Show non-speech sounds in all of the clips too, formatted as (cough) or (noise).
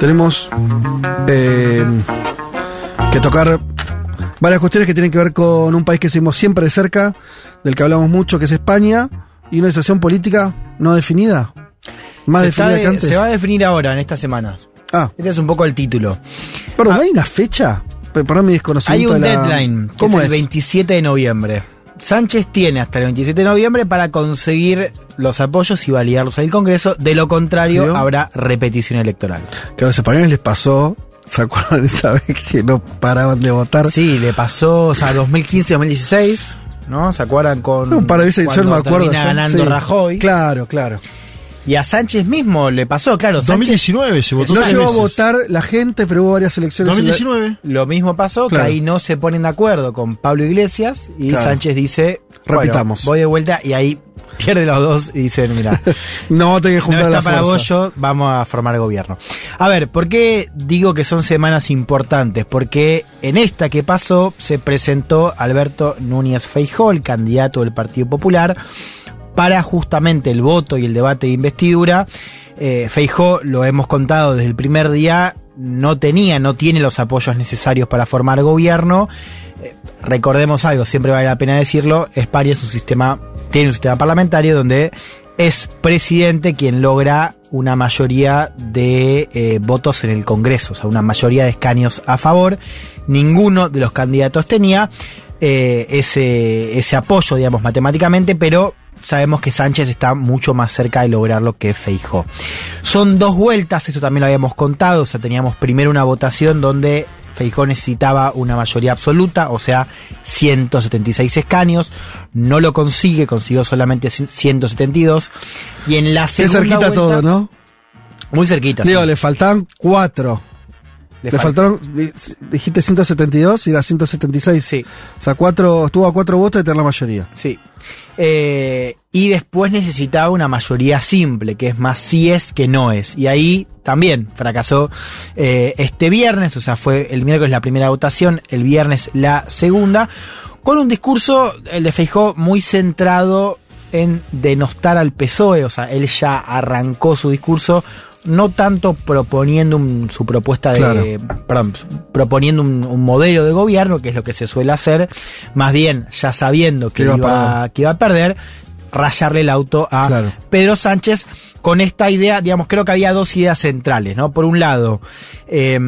Tenemos eh, que tocar varias cuestiones que tienen que ver con un país que seguimos siempre de cerca, del que hablamos mucho, que es España, y una situación política no definida. Más se, definida está que antes. se va a definir ahora, en estas semanas. Ah, Este es un poco el título. perdón, Ah. ¿hay una fecha? Pe- Perdón mi Hay desconocimiento. un de la- deadline, que ¿Cómo es es? el 27 de noviembre. Sánchez tiene hasta el 27 de noviembre para conseguir los apoyos y validarlos en el Congreso. De lo contrario, habrá repetición electoral. Que a los españoles les pasó, ¿se acuerdan esa (laughs) vez que no paraban de votar? Sí, le pasó, o sea, 2015-2016, ¿no? ¿Se acuerdan con. Un par de veces, yo no me acuerdo. termina yo- ganando sí. Rajoy. Claro, claro. Y a Sánchez mismo le pasó, claro. Sánchez 2019 se votó No llegó a votar la gente, pero hubo varias elecciones. en la- 2019. Lo mismo pasó, Claro. que ahí no se ponen de acuerdo con Pablo Iglesias y Claro. Sánchez dice, bueno, Repitamos. voy de vuelta y ahí pierde los dos y dicen, mira, (laughs) No, tenés que no juntar está la para vos, yo, vamos a formar gobierno. A ver, ¿por qué digo que son semanas importantes? Porque en esta que pasó se presentó Alberto Núñez Feijó, el candidato del Partido Popular, para justamente el voto y el debate de investidura. Eh, Feijó, lo hemos contado desde el primer día, no tenía, no tiene los apoyos necesarios para formar gobierno. Eh, recordemos algo, siempre vale la pena decirlo, España es un sistema, tiene un sistema parlamentario donde es presidente quien logra una mayoría de eh, votos en el Congreso, o sea, una mayoría de escaños a favor. Ninguno de los candidatos tenía eh, ese, ese apoyo, digamos, matemáticamente, pero sabemos que Sánchez está mucho más cerca de lograrlo que Feijó. Son dos vueltas, esto también lo habíamos contado, o sea, teníamos primero una votación donde Feijó necesitaba una mayoría absoluta, o sea, 176 escaños, no lo consigue, consiguió solamente 172, y en la segunda cerquita vuelta- todo, ¿no? Muy cerquita. Digo, sí. le faltaban cuatro. Le, Le fal- faltaron, di- dijiste 172 y era 176. Sí. O sea, cuatro, estuvo a cuatro votos de tener la mayoría. Sí. Eh, y después necesitaba una mayoría simple, que es más sí es que no es. Y ahí también fracasó eh, este viernes, o sea, fue el miércoles la primera votación, el viernes la segunda, con un discurso, el de Feijó, muy centrado en denostar al PSOE, o sea, él ya arrancó su discurso no tanto proponiendo un- su propuesta de, Claro. perdón, proponiendo un, un modelo de gobierno, que es lo que se suele hacer, más bien ya sabiendo que iba a que iba a perder, rayarle el auto a Claro. Pedro Sánchez con esta idea, digamos, creo que había dos ideas centrales, ¿no? Por un lado, eh,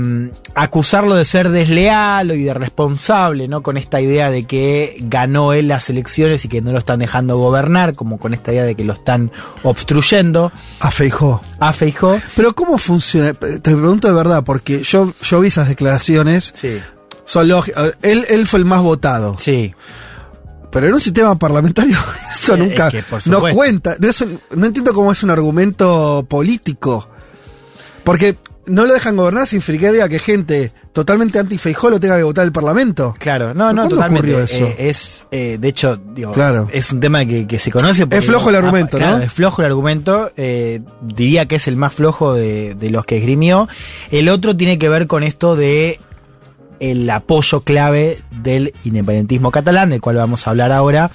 acusarlo de ser desleal y de responsable, ¿no? Con esta idea de que ganó él las elecciones y que no lo están dejando gobernar, como con esta idea de que lo están obstruyendo A Feijó. a Feijó. Pero ¿cómo funciona? Te pregunto de verdad, porque yo, yo vi esas declaraciones. Sí. Son lógicas. Él, él fue el más votado. Sí. Pero en un sistema parlamentario (laughs) eso nunca es que, no cuenta. No, es un- no entiendo cómo es un argumento político. Porque no lo dejan gobernar sin que diga que gente totalmente anti-Feijó lo tenga que votar el Parlamento. Claro, no, no, ¿Cuándo totalmente. eso? Eh, es, eh, de hecho, digo, Claro. es un tema que, que se conoce. Es flojo el argumento, Ah, claro, ¿no? Es flojo el argumento. eh, diría que es el más flojo de, de los que esgrimió. El otro tiene que ver con esto de el apoyo clave del independentismo catalán, del cual vamos a hablar ahora.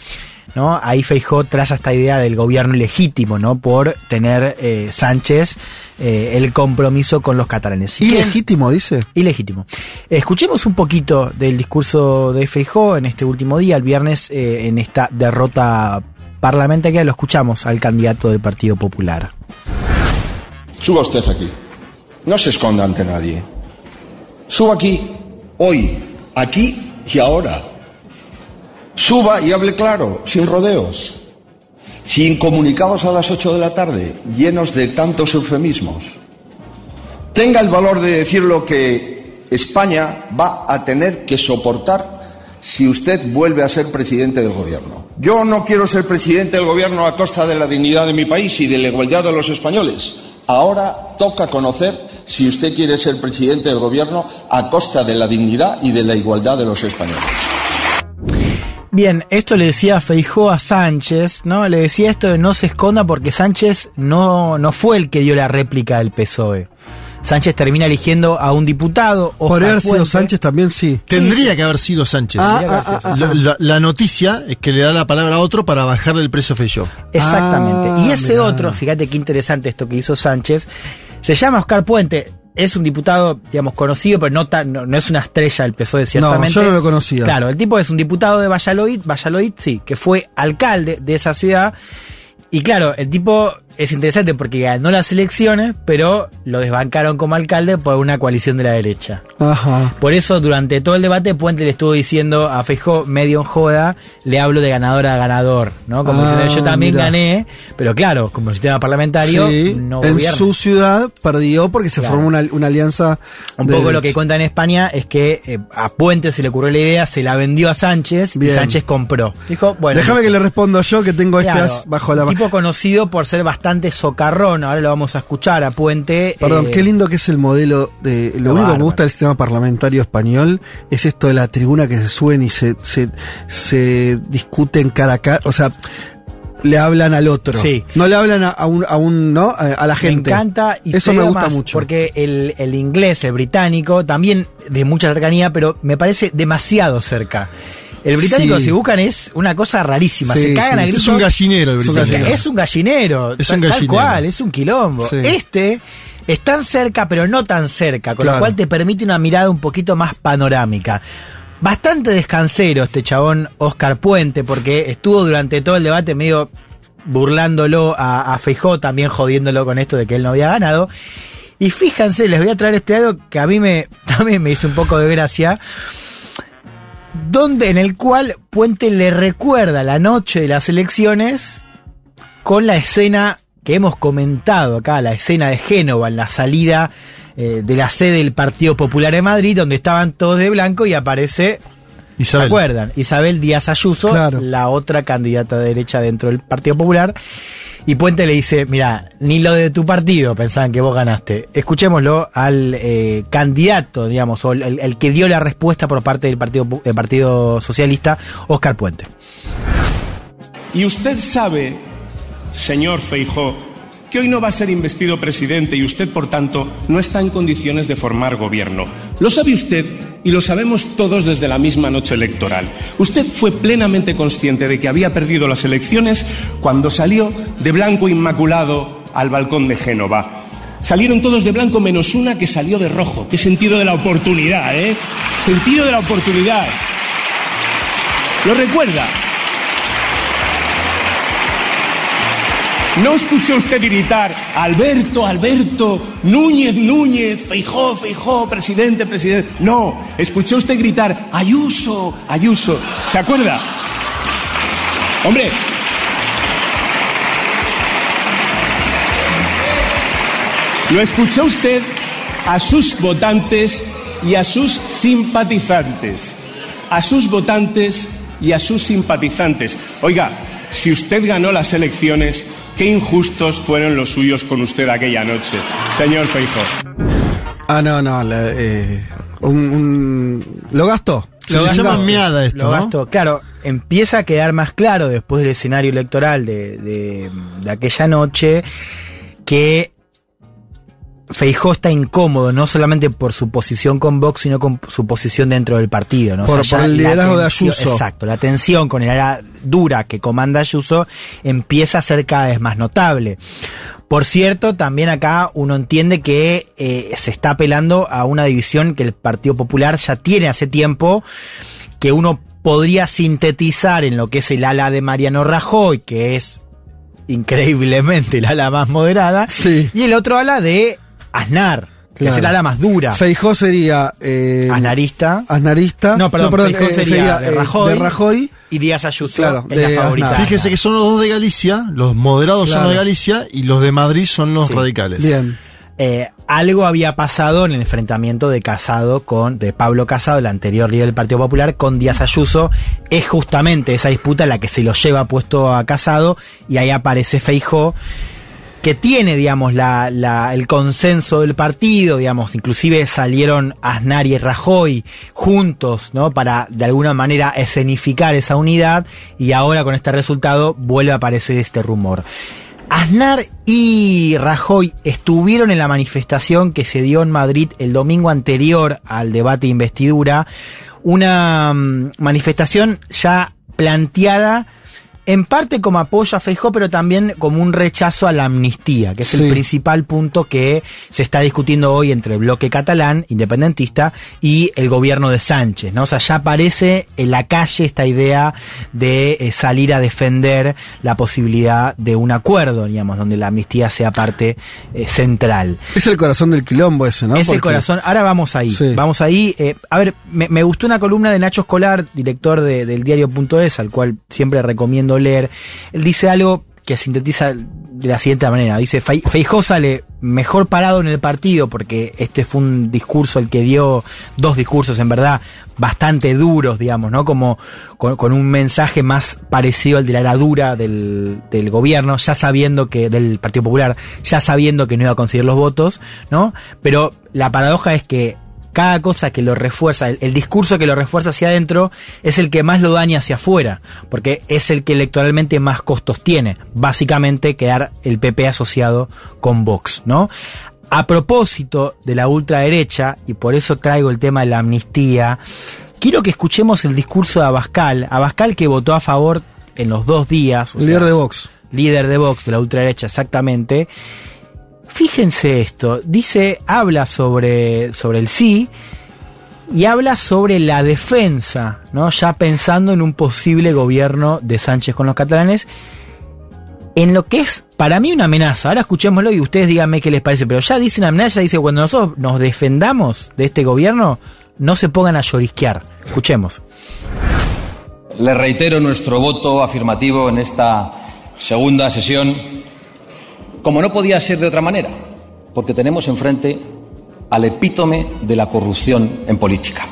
¿no? Ahí Feijó traza esta idea del gobierno ilegítimo, ¿no? Por tener eh, Sánchez eh, el compromiso con los catalanes. Ilegítimo, dice. Ilegítimo. Escuchemos un poquito del discurso de Feijó en este último día, el viernes, eh, en esta derrota parlamentaria. Lo escuchamos al candidato del Partido Popular. Suba usted aquí. No se esconda ante nadie. Suba aquí, hoy, aquí y ahora. Suba y hable claro, sin rodeos. Sin comunicados a las 8 de la tarde, llenos de tantos eufemismos. Tenga el valor de decir lo que España va a tener que soportar si usted vuelve a ser presidente del gobierno. Yo no quiero ser presidente del gobierno a costa de la dignidad de mi país y de la igualdad de los españoles. Ahora toca conocer si usted quiere ser presidente del gobierno a costa de la dignidad y de la igualdad de los españoles. Bien, esto le decía Feijó a Sánchez, ¿no? Le decía esto de no se esconda porque Sánchez no, no fue el que dio la réplica del PSOE. Sánchez termina eligiendo a un diputado. Oscar Podría haber sido Puente. Sánchez también, sí. Tendría que haber sido Sánchez. Ah, sido ah, La, la- la noticia es que le da la palabra a otro para bajarle el precio a Feijóo. Exactamente. Ah, y ese mirá. otro, fíjate qué interesante esto que hizo Sánchez, se llama Oscar Puente. Es un diputado, digamos, conocido, pero no, tan, no, no es una estrella del PSOE, ciertamente. yo no lo conocía. Claro, el tipo es un diputado de Valladolid, Valladolid, sí, que fue alcalde de esa ciudad. Y claro, el tipo es interesante porque ganó las elecciones, pero lo desbancaron como alcalde por una coalición de la derecha. Ajá. Por eso, durante todo el debate, Puente le estuvo diciendo a Feijó, medio en joda, le hablo de ganador a ganador, ¿no? Como Ah, diciendo, yo también mira. gané, pero claro, como sistema parlamentario, Sí, no en gobierna. su ciudad perdió porque se Claro. formó una, una alianza. Un poco lo que cuenta en España es que eh, a Puente se le ocurrió la idea, se la vendió a Sánchez Bien. y Sánchez compró. Dijo, bueno. Déjame que le respondo yo que tengo Claro, as bajo la un tipo conocido por ser bastante socarrón, ahora lo vamos a escuchar a Puente. Perdón, eh, qué lindo que es el modelo de. Lo Lo único que me gusta del sistema parlamentario español es esto de la tribuna que se suben y se, se, se discuten cara a cara. O sea, le hablan al otro. Sí. No le hablan a, un, a un, ¿no? A, la gente. Me encanta y Eso me gusta más, mucho. Porque el, el inglés, el británico, también de mucha cercanía, pero me parece demasiado cerca. El británico, Sí. si buscan, es una cosa rarísima. Sí, se cagan sí, a gritos. Es un gallinero el británico. Es un gallinero. Es tal, un tal gallinero. cual, es un quilombo. Este es tan cerca, pero no tan cerca, con Claro. lo cual te permite una mirada un poquito más panorámica. Bastante descansero este chabón Oscar Puente, porque estuvo durante todo el debate medio burlándolo a, a Feijó, también jodiéndolo con esto de que él no había ganado. Y fíjense, les voy a traer este algo que a mí me, (laughs) también me hizo un poco de gracia donde en el cual Puente le recuerda la noche de las elecciones con la escena que hemos comentado acá, la escena de Génova en la salida eh, de la sede del Partido Popular de Madrid, donde estaban todos de blanco y aparece, ¿se Isabel. acuerdan? Isabel Díaz Ayuso, Claro. la otra candidata de derecha dentro del Partido Popular. Y Puente le dice, mira, ni lo de tu partido pensaban que vos ganaste. Escuchémoslo al eh, candidato, digamos, o el, que dio la respuesta por parte del Partido, del partido Socialista, Oscar Puente. Y usted sabe, señor Feijó, hoy no va a ser investido presidente y usted, por tanto, no está en condiciones de formar gobierno. Lo sabe usted y lo sabemos todos desde la misma noche electoral. Usted fue plenamente consciente de que había perdido las elecciones cuando salió de blanco inmaculado al balcón de Génova. Salieron todos de blanco menos una que salió de rojo. Qué sentido de la oportunidad, ¿eh? Sentido de la oportunidad. ¿Lo recuerda? ¿No escuchó usted gritar Alberto, Alberto, Núñez, Núñez, Feijó, Feijó, presidente, presidente? No, escuchó usted gritar Ayuso, Ayuso. ¿Se acuerda? Hombre. Lo escuchó usted a sus votantes y a sus simpatizantes. A sus votantes y a sus simpatizantes. Oiga, si usted ganó las elecciones, qué injustos fueron los suyos con usted aquella noche, señor Feijó. Ah, no, no. la- eh, un, un- lo gastó. Se le gastó, llama meada esto, lo ¿no? gastó. Claro, empieza a quedar más claro después del escenario electoral de, de- de aquella noche que Feijó está incómodo, no solamente por su posición con Vox, sino con su posición dentro del partido. ¿no? Por- el liderazgo de Ayuso. Exacto, la tensión con el área dura que comanda Ayuso empieza a ser cada vez más notable. Por cierto, también acá uno entiende que eh, se está apelando a una división que el Partido Popular ya tiene hace tiempo, que uno podría sintetizar en lo que es el ala de Mariano Rajoy, que es increíblemente el ala más moderada, Sí. y el otro ala de Aznar, que Claro. el ala más dura. Feijó sería. Eh, Aznarista. Aznarista. No, perdón, Feijó eh, sería, de, eh, Rajoy, de Rajoy. y Díaz Ayuso Claro, es la favorita. Aznar. Fíjese que son los dos de Galicia, los moderados son los de Galicia y los de Madrid son los Sí. radicales. Bien. Eh, algo había pasado en el enfrentamiento de Casado con, de Pablo Casado, el anterior líder del Partido Popular, con Díaz Ayuso. Es justamente esa disputa la que se lo lleva puesto a Casado y ahí aparece Feijó. Que tiene, digamos, la, la- el consenso del partido, digamos, inclusive salieron Aznar y Rajoy juntos, ¿no? Para de alguna manera escenificar esa unidad y ahora con este resultado vuelve a aparecer este rumor. Aznar y Rajoy estuvieron en la manifestación que se dio en Madrid el domingo anterior al debate de investidura, una mm, manifestación ya planteada en parte como apoyo a Feijó, pero también como un rechazo a la amnistía, que es Sí. el principal punto que se está discutiendo hoy entre el bloque catalán, independentista, y el gobierno de Sánchez, ¿no? O sea, ya aparece en la calle esta idea de eh, salir a defender la posibilidad de un acuerdo, digamos, donde la amnistía sea parte eh, central. Es el corazón del quilombo ese, ¿no? Es el corazón. Ahora vamos ahí. Sí. Vamos ahí. Eh, a ver, me, me gustó una columna de Nacho Escolar, director de- del diario.es, al cual siempre recomiendo leer. Él dice algo que sintetiza de la siguiente manera. Dice, "Fei- Feijó sale mejor parado en el partido porque este fue un discurso el que dio dos discursos en verdad bastante duros, digamos, ¿no? Como con, con un mensaje más parecido al de la heradura del, del gobierno, ya sabiendo que, del Partido Popular, ya sabiendo que no iba a conseguir los votos, ¿no? Pero la paradoja es que cada cosa que lo refuerza, el, el discurso que lo refuerza hacia adentro, es el que más lo daña hacia afuera, porque es el que electoralmente más costos tiene. Básicamente quedar el PP asociado con Vox, ¿no? A propósito de la ultraderecha, y por eso traigo el tema de la amnistía, quiero que escuchemos el discurso de Abascal. Abascal que votó a favor en los dos días. o Líder sea, de Vox. líder de Vox, de la ultraderecha, exactamente. Fíjense esto, dice, habla sobre, sobre el sí y habla sobre la defensa, ¿no? Ya pensando en un posible gobierno de Sánchez con los catalanes, en lo que es para mí una amenaza. Ahora escuchémoslo y ustedes díganme qué les parece, pero ya dice una amenaza, dice cuando nosotros nos defendamos de este gobierno, no se pongan a llorisquear. Escuchemos. Le reitero nuestro voto afirmativo en esta segunda sesión, como no podía ser de otra manera, porque tenemos enfrente al epítome de la corrupción en política.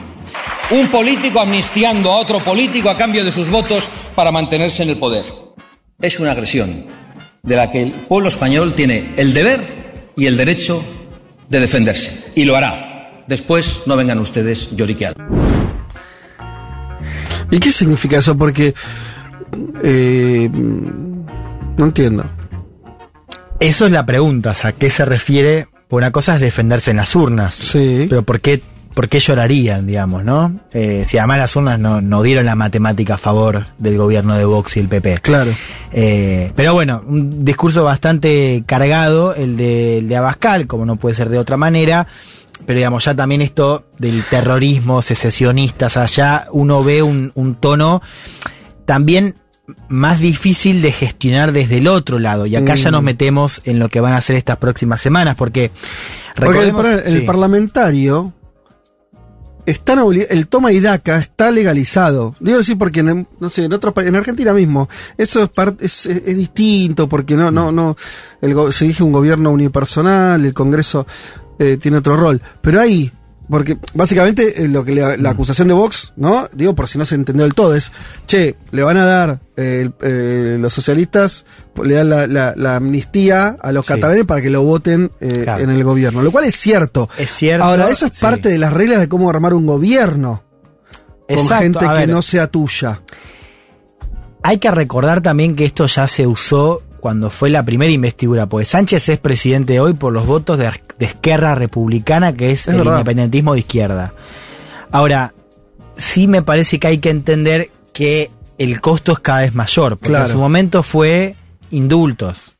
Un político amnistiando a otro político a cambio de sus votos para mantenerse en el poder. Es una agresión de la que el pueblo español tiene el deber y el derecho de defenderse. Y lo hará. Después no vengan ustedes lloriqueando. ¿Y qué significa eso? Porque. eh, no entiendo. Eso es la pregunta, o sea, ¿a qué se refiere? Una cosa es defenderse en las urnas. Sí. Pero ¿por qué, por qué llorarían, digamos, no? Eh, si además las urnas no, no dieron la matemática a favor del gobierno de Vox y el PP. Claro. Eh, pero bueno, un discurso bastante cargado, el de, el de Abascal, como no puede ser de otra manera. Pero digamos, ya también esto del terrorismo secesionista, o sea, ya uno ve un, un tono también más difícil de gestionar desde el otro lado. Y acá ya Mm. nos metemos en lo que van a hacer estas próximas semanas, porque Porque el, par- el sí. parlamentario. Están obli- el toma y daca está legalizado. Digo así porque en, no sé, en otros en Argentina mismo eso es, es, es- es distinto porque no no no el go- se elige un gobierno unipersonal, el Congreso eh, tiene otro rol, pero ahí porque básicamente eh, lo que le- la acusación de Vox, ¿no? Digo por si no se entendió del todo es, che, le van a dar eh, eh, los socialistas le dan la, la- la amnistía a los Sí. catalanes para que lo voten eh, Claro. en el gobierno, lo cual es cierto. Es cierto, Ahora, eso es sí. parte de las reglas de cómo armar un gobierno con Exacto, gente que no sea tuya. Hay que recordar también que esto ya se usó cuando fue la primera investidura, porque Sánchez es presidente hoy por los votos de, de Esquerra Republicana, que es, Es el verdad. independentismo de izquierda. Ahora, sí me parece que hay que entender que el costo es cada vez mayor, porque Claro. en su momento fue indultos.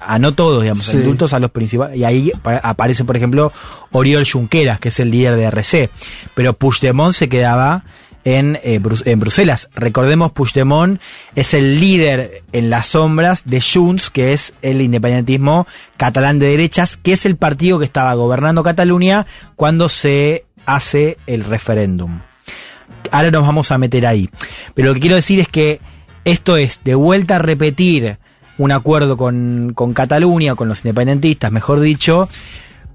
A no todos, digamos, Sí. indultos a los principales. Y ahí pa- aparece, por ejemplo, Oriol Junqueras, que es el líder de RC. Pero Puigdemont se quedaba en, eh, en Bruselas. Recordemos, Puigdemont es el líder en las sombras de Junts, que es el independentismo catalán de derechas, que es el partido que estaba gobernando Cataluña cuando se hace el referéndum. Ahora nos vamos a meter ahí. Pero lo que quiero decir es que esto es de vuelta a repetir un acuerdo con, con Cataluña, con los independentistas, mejor dicho,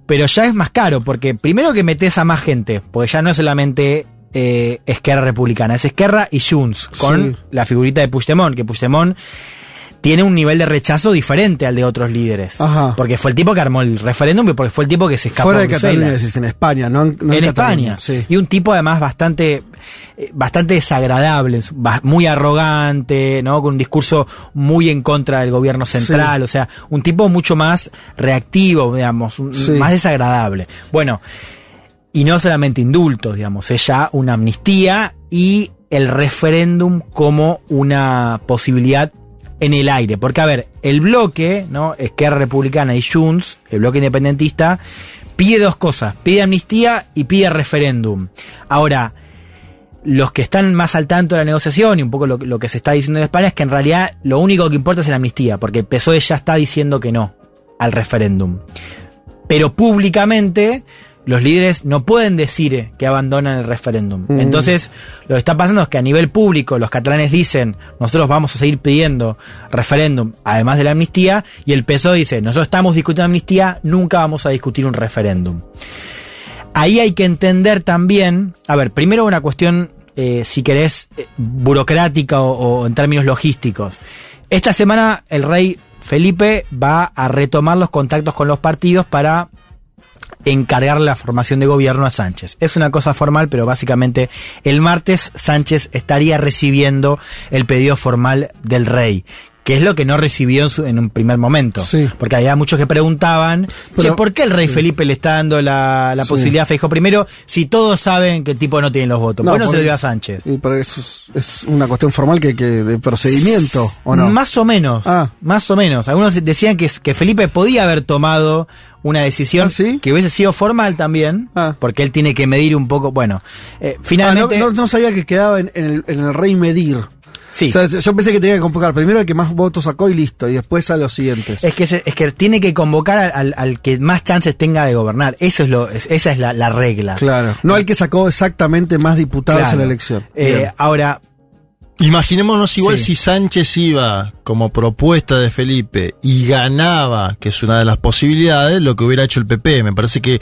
pero ya es más caro, porque primero que metes a más gente, porque ya no es solamente eh, Esquerra Republicana, es Esquerra y Junts, con Sí. la figurita de Puigdemont, que Puigdemont tiene un nivel de rechazo diferente al de otros líderes. Ajá. Porque fue el tipo que armó el referéndum y porque fue el tipo que se escapó Fuera de. Cataluña, decís, en España, no en, no en Cataluña, España. Sí. Y un tipo además bastante, eh, bastante desagradable, muy arrogante, ¿no? Con un discurso muy en contra del gobierno central, Sí. o sea, un tipo mucho más reactivo, digamos, Sí. más desagradable. Bueno, y no solamente indultos, digamos, es ya una amnistía y el referéndum como una posibilidad en el aire. Porque, a ver, el bloque, ¿no? Esquerra Republicana y Junts, el bloque independentista, pide dos cosas, pide amnistía y pide referéndum. Ahora, los que están más al tanto de la negociación y un poco lo, que se está diciendo en España es que en realidad lo único que importa es la amnistía, porque el PSOE ya está diciendo que no al referéndum. Pero públicamente los líderes no pueden decir que abandonan el referéndum. Mm. Entonces, lo que está pasando es que a nivel público los catalanes dicen, nosotros vamos a seguir pidiendo referéndum, además de la amnistía, y el PSOE dice, nosotros estamos discutiendo amnistía, nunca vamos a discutir un referéndum. Ahí hay que entender también, a ver, primero una cuestión, eh, si querés, eh, burocrática o, o en términos logísticos. Esta semana el rey Felipe va a retomar los contactos con los partidos para encargar la formación de gobierno a Sánchez. Es una cosa formal, pero básicamente el martes Sánchez estaría recibiendo el pedido formal del rey. Que es lo que no recibió en, su- en un primer momento. Sí. Porque había muchos que preguntaban, che, Pero- ¿por qué el rey Felipe le está dando la, la Sí. posibilidad a Feijóo primero si todos saben que el tipo no tiene los votos? No, bueno, se porque- lo dio a Sánchez. Y pero eso es, es una cuestión formal que, que de procedimiento, ¿o no? Más o menos. Ah. Más o menos. Algunos decían que, que Felipe podía haber tomado una decisión ¿Ah, sí? que hubiese sido formal también, Ah. porque él tiene que medir un poco. Bueno, eh, Ah, no, finalmente. no- no sabía que quedaba en, en el, en el rey medir. sí. O sea, yo pensé que tenía que convocar primero al que más votos sacó y listo, y después a los siguientes. es que, se- es que tiene que convocar al, al- que más chances tenga de gobernar. Eso es lo, es- esa es la, la regla. Claro. No al que sacó exactamente más diputados Claro. en la elección. Eh, ahora, Imaginémonos igual Sí. si Sánchez iba como propuesta de Felipe y ganaba, que es una de las posibilidades, lo que hubiera hecho el PP. Me parece que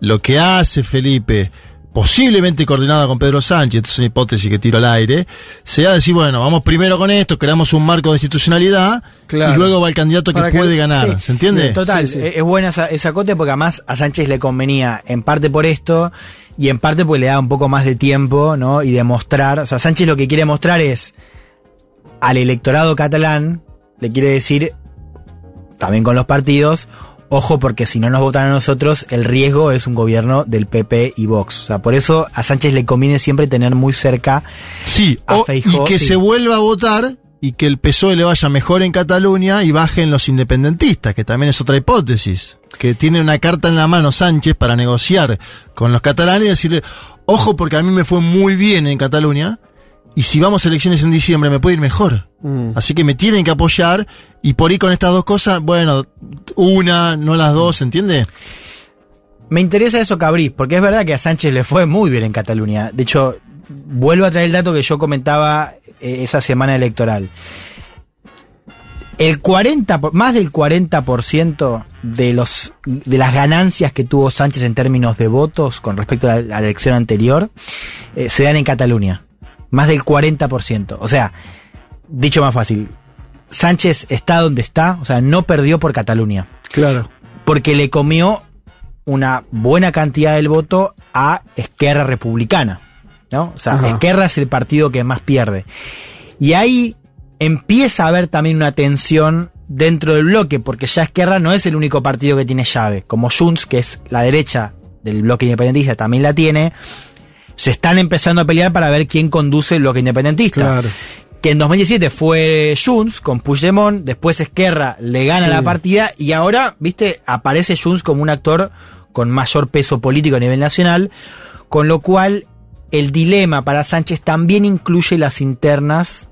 lo que hace Felipe, posiblemente coordinado con Pedro Sánchez, esto es una hipótesis que tiro al aire, sea decir, bueno, vamos primero con esto, creamos un marco de institucionalidad Claro. y luego va el candidato que puede ganar. Sí, ¿Se entiende? sí, Total, Sí, sí. es es buena esa, esa cote porque además a Sánchez le convenía en parte por esto y en parte porque le da un poco más de tiempo, ¿no? Y demostrar, o sea, Sánchez lo que quiere mostrar es al electorado catalán, le quiere decir, también con los partidos, ojo porque si no nos votan a nosotros, el riesgo es un gobierno del PP y Vox. O sea, por eso a Sánchez le conviene siempre tener muy cerca Sí, a Feijóo, y que sí. se vuelva a votar y que el PSOE le vaya mejor en Cataluña y bajen los independentistas, que también es otra hipótesis. Que tiene una carta en la mano Sánchez para negociar con los catalanes y decirle, ojo porque a mí me fue muy bien en Cataluña y si vamos a elecciones en diciembre me puede ir mejor. Mm. Así que me tienen que apoyar y por ahí con estas dos cosas, bueno, una, no las dos, ¿entiende? Me interesa eso, Cabrís, porque es verdad que a Sánchez le fue muy bien en Cataluña. De hecho, vuelvo a traer el dato que yo comentaba esa semana electoral. El 40, por- más del 40% de los de las ganancias que tuvo Sánchez en términos de votos con respecto a la, a la elección anterior eh, se dan en Cataluña. Más del 40%. O sea, dicho más fácil, Sánchez está donde está, o sea, no perdió por Cataluña Claro. porque le comió una buena cantidad del voto a Esquerra Republicana. ¿No? O sea, Ajá. Esquerra es el partido que más pierde. Y ahí empieza a haber también una tensión dentro del bloque, porque ya Esquerra no es el único partido que tiene llave. Como Junts, que es la derecha del bloque independentista, también la tiene. Se están empezando a pelear para ver quién conduce el bloque independentista Claro. que en 2017 fue Junts con Puigdemont, después Esquerra le gana Sí. la partida y ahora, viste, aparece Junts como un actor con mayor peso político a nivel nacional, con lo cual el dilema para Sánchez también incluye las internas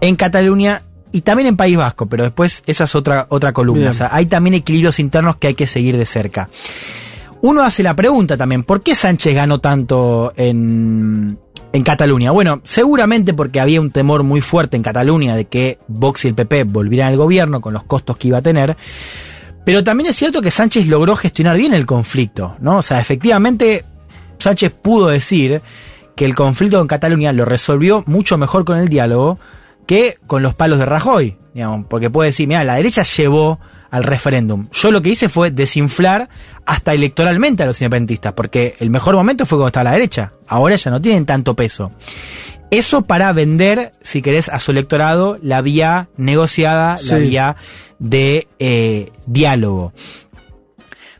en Cataluña y también en País Vasco, pero después esa es otra, otra columna. Bien. O sea, hay también equilibrios internos que hay que seguir de cerca. Uno hace la pregunta también, ¿por qué Sánchez ganó tanto en, en Cataluña? Bueno, seguramente porque había un temor muy fuerte en Cataluña de que Vox y el PP volvieran al gobierno con los costos que iba a tener. Pero también es cierto que Sánchez logró gestionar bien el conflicto, ¿no? O sea, efectivamente, Sánchez pudo decir que el conflicto en Cataluña lo resolvió mucho mejor con el diálogo que con los palos de Rajoy. digamos, porque puede decir, mira, la derecha llevó al referéndum. Yo lo que hice fue desinflar hasta electoralmente a los independentistas, porque el mejor momento fue cuando estaba la derecha. Ahora ya no tienen tanto peso. Eso para vender, si querés, a su electorado la vía negociada, la vía de eh, diálogo.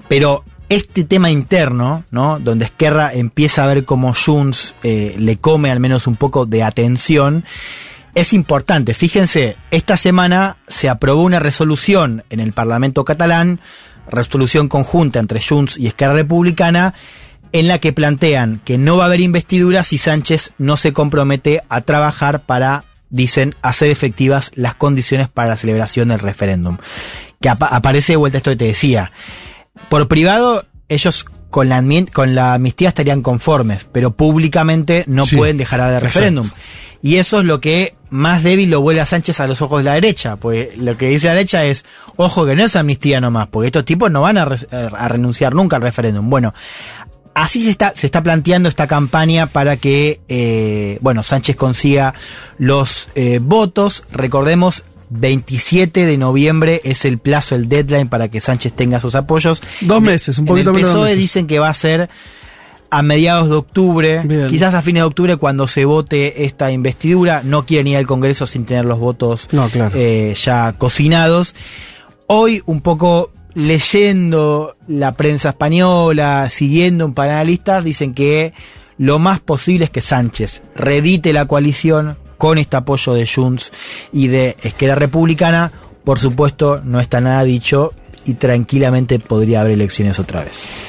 Pero este tema interno, ¿no? Donde Esquerra empieza a ver cómo Junts eh, le come al menos un poco de atención, es importante. Fíjense, esta semana se aprobó una resolución en el Parlamento catalán, resolución conjunta entre Junts y Esquerra Republicana, en la que plantean que no va a haber investidura si Sánchez no se compromete a trabajar para, dicen, hacer efectivas las condiciones para la celebración del referéndum. Que apa- aparece de vuelta esto que te decía. Por privado, ellos con la, con la amnistía estarían conformes, pero públicamente no Sí, pueden dejar de referéndum. Y eso es lo que más débil lo vuelve a Sánchez a los ojos de la derecha. Pues lo que dice la derecha es, ojo que no es amnistía nomás, porque estos tipos no van a, re- a renunciar nunca al referéndum. Bueno, así se está, se está planteando esta campaña para que, eh, bueno, Sánchez consiga los eh, votos. Recordemos, 27 de noviembre es el plazo, el deadline para que Sánchez tenga sus apoyos. Dos En el- meses, un en poquito el de dos PSOE meses. dicen que va a ser a mediados de octubre, Bien. quizás a fines de octubre cuando se vote esta investidura. No quieren ir al Congreso sin tener los votos No, claro. eh, ya cocinados. Hoy un poco leyendo la prensa española, siguiendo un analistas, dicen que lo más posible es que Sánchez redite la coalición con este apoyo de Junts y de Esquerra Republicana. Por supuesto, no está nada dicho y tranquilamente podría haber elecciones otra vez.